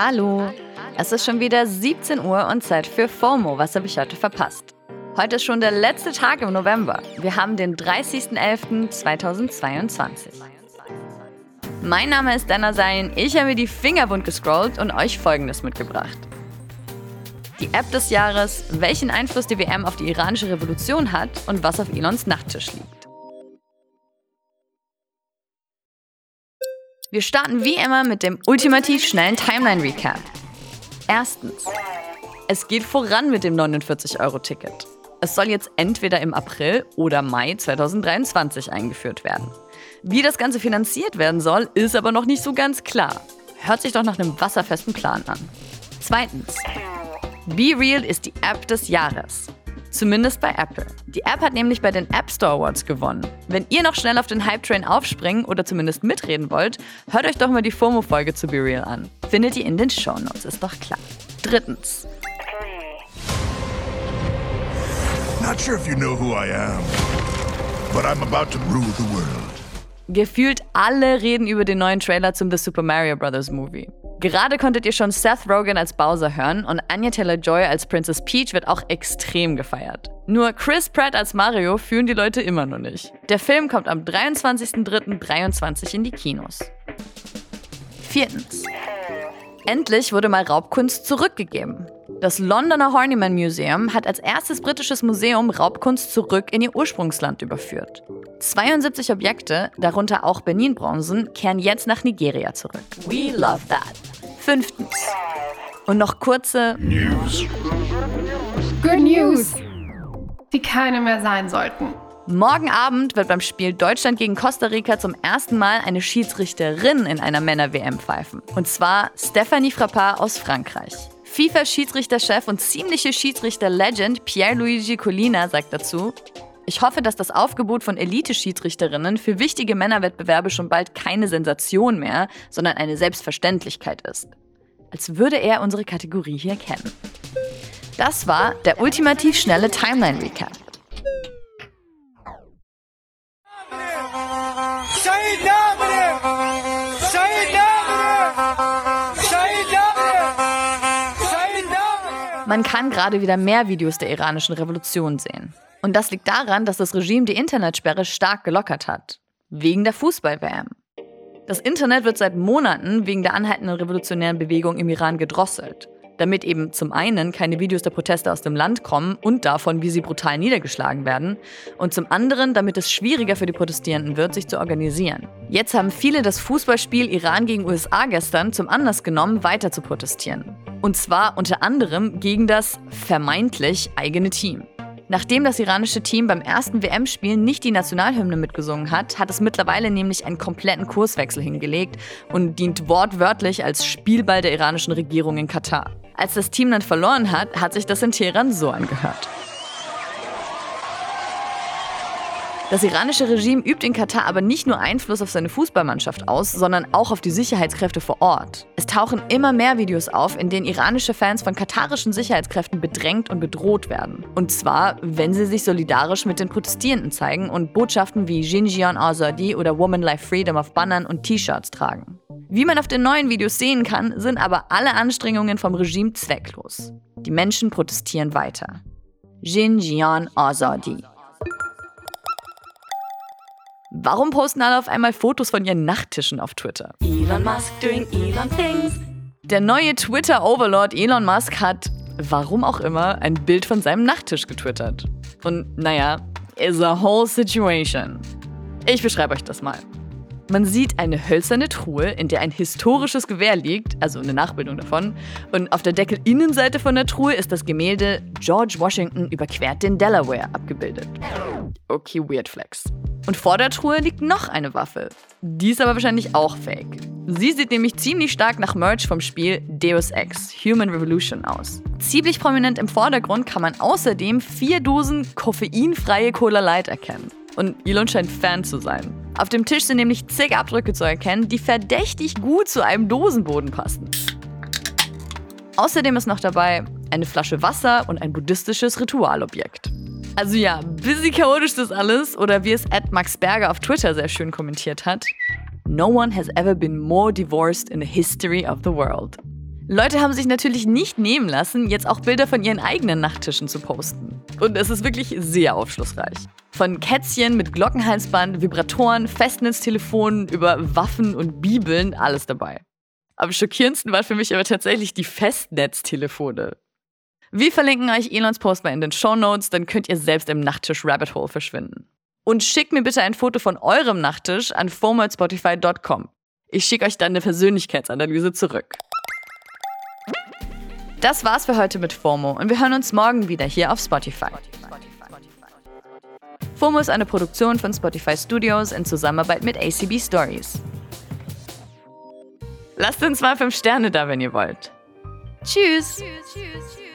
Hallo. Es ist schon wieder 17 Uhr und Zeit für FOMO. Was habe ich heute verpasst? Heute ist schon der letzte Tag im November. Wir haben den 30.11.2022. Mein Name ist Dana Sein. Ich habe mir die Finger bunt gescrollt und euch Folgendes mitgebracht. Die App des Jahres, welchen Einfluss die WM auf die iranische Revolution hat und was auf Elons Nachttisch liegt. Wir starten wie immer mit dem ultimativ schnellen Timeline Recap. Erstens. Es geht voran mit dem 49-Euro-Ticket. Es soll jetzt entweder im April oder Mai 2023 eingeführt werden. Wie das Ganze finanziert werden soll, ist aber noch nicht so ganz klar. Hört sich doch nach einem wasserfesten Plan an. Zweitens. Be Real ist die App des Jahres. Zumindest bei Apple. Die App hat nämlich bei den App Store Awards gewonnen. Wenn ihr noch schnell auf den Hype-Train aufspringen oder zumindest mitreden wollt, hört euch doch mal die FOMO-Folge zu Be Real an. Findet ihr in den Show Notes, ist doch klar. Drittens. Not sure if you know who I am, but I'm about to rule the world. Gefühlt alle reden über den neuen Trailer zum The Super Mario Bros. Movie. Gerade konntet ihr schon Seth Rogen als Bowser hören und Anya Taylor-Joy als Princess Peach wird auch extrem gefeiert. Nur Chris Pratt als Mario fühlen die Leute immer noch nicht. Der Film kommt am 23.03.23 in die Kinos. Viertens. Endlich wurde mal Raubkunst zurückgegeben. Das Londoner Horniman Museum hat als erstes britisches Museum Raubkunst zurück in ihr Ursprungsland überführt. 72 Objekte, darunter auch Benin-Bronzen, kehren jetzt nach Nigeria zurück. We love that. Fünftens. Und noch kurze News. Good News, die keine mehr sein sollten. Morgen Abend wird beim Spiel Deutschland gegen Costa Rica zum ersten Mal eine Schiedsrichterin in einer Männer-WM pfeifen. Und zwar Stephanie Frappard aus Frankreich. FIFA-Schiedsrichterchef und ziemliche Schiedsrichter-Legend Pierre-Luigi Collina sagt dazu, ich hoffe, dass das Aufgebot von Elite-Schiedsrichterinnen für wichtige Männerwettbewerbe schon bald keine Sensation mehr, sondern eine Selbstverständlichkeit ist. Als würde er unsere Kategorie hier kennen. Das war der ultimativ schnelle Timeline Recap. Man kann gerade wieder mehr Videos der iranischen Revolution sehen. Und das liegt daran, dass das Regime die Internetsperre stark gelockert hat. Wegen der Fußball-WM. Das Internet wird seit Monaten wegen der anhaltenden revolutionären Bewegung im Iran gedrosselt. Damit eben zum einen keine Videos der Proteste aus dem Land kommen und davon, wie sie brutal niedergeschlagen werden, und zum anderen, damit es schwieriger für die Protestierenden wird, sich zu organisieren. Jetzt haben viele das Fußballspiel Iran gegen USA gestern zum Anlass genommen, weiter zu protestieren. Und zwar unter anderem gegen das vermeintlich eigene Team. Nachdem das iranische Team beim ersten WM-Spiel nicht die Nationalhymne mitgesungen hat, hat es mittlerweile nämlich einen kompletten Kurswechsel hingelegt und dient wortwörtlich als Spielball der iranischen Regierung in Katar. Als das Team dann verloren hat, hat sich das in Teheran so angehört. Das iranische Regime übt in Katar aber nicht nur Einfluss auf seine Fußballmannschaft aus, sondern auch auf die Sicherheitskräfte vor Ort. Es tauchen immer mehr Videos auf, in denen iranische Fans von katarischen Sicherheitskräften bedrängt und bedroht werden. Und zwar, wenn sie sich solidarisch mit den Protestierenden zeigen und Botschaften wie Xinjiang Azadi oder Woman Life Freedom auf Bannern und T-Shirts tragen. Wie man auf den neuen Videos sehen kann, sind aber alle Anstrengungen vom Regime zwecklos. Die Menschen protestieren weiter. Xinjiang Azadi. Warum posten alle auf einmal Fotos von ihren Nachttischen auf Twitter? Elon Musk doing Elon things. Der neue Twitter-Overlord Elon Musk hat, warum auch immer, ein Bild von seinem Nachttisch getwittert. Und naja, is a whole situation. Ich beschreibe euch das mal. Man sieht eine hölzerne Truhe, in der ein historisches Gewehr liegt, also eine Nachbildung davon. Und auf der Deckelinnenseite von der Truhe ist das Gemälde George Washington überquert den Delaware abgebildet. Okay, weird flex. Und vor der Truhe liegt noch eine Waffe. Die ist aber wahrscheinlich auch fake. Sie sieht nämlich ziemlich stark nach Merch vom Spiel Deus Ex Human Revolution aus. Ziemlich prominent im Vordergrund kann man außerdem vier Dosen koffeinfreie Cola Light erkennen. Und Elon scheint Fan zu sein. Auf dem Tisch sind nämlich zig Abdrücke zu erkennen, die verdächtig gut zu einem Dosenboden passen. Außerdem ist noch dabei eine Flasche Wasser und ein buddhistisches Ritualobjekt. Also ja, busy chaotisch das alles oder wie es Ed Max Berger auf Twitter sehr schön kommentiert hat. No one has ever been more divorced in the history of the world. Leute haben sich natürlich nicht nehmen lassen, jetzt auch Bilder von ihren eigenen Nachttischen zu posten. Und es ist wirklich sehr aufschlussreich. Von Kätzchen mit Glockenhalsband, Vibratoren, Festnetztelefonen über Waffen und Bibeln, alles dabei. Am schockierendsten waren für mich aber tatsächlich die Festnetztelefone. Wir verlinken euch Elons Post mal in den Show Notes, dann könnt ihr selbst im Nachttisch Rabbit Hole verschwinden. Und schickt mir bitte ein Foto von eurem Nachttisch an fomo@spotify.com. Ich schicke euch dann eine Persönlichkeitsanalyse zurück. Das war's für heute mit FOMO und wir hören uns morgen wieder hier auf Spotify. FOMO ist eine Produktion von Spotify Studios in Zusammenarbeit mit ACB Stories. Lasst uns mal 5 Sterne da, wenn ihr wollt. Tschüss. Tschüss.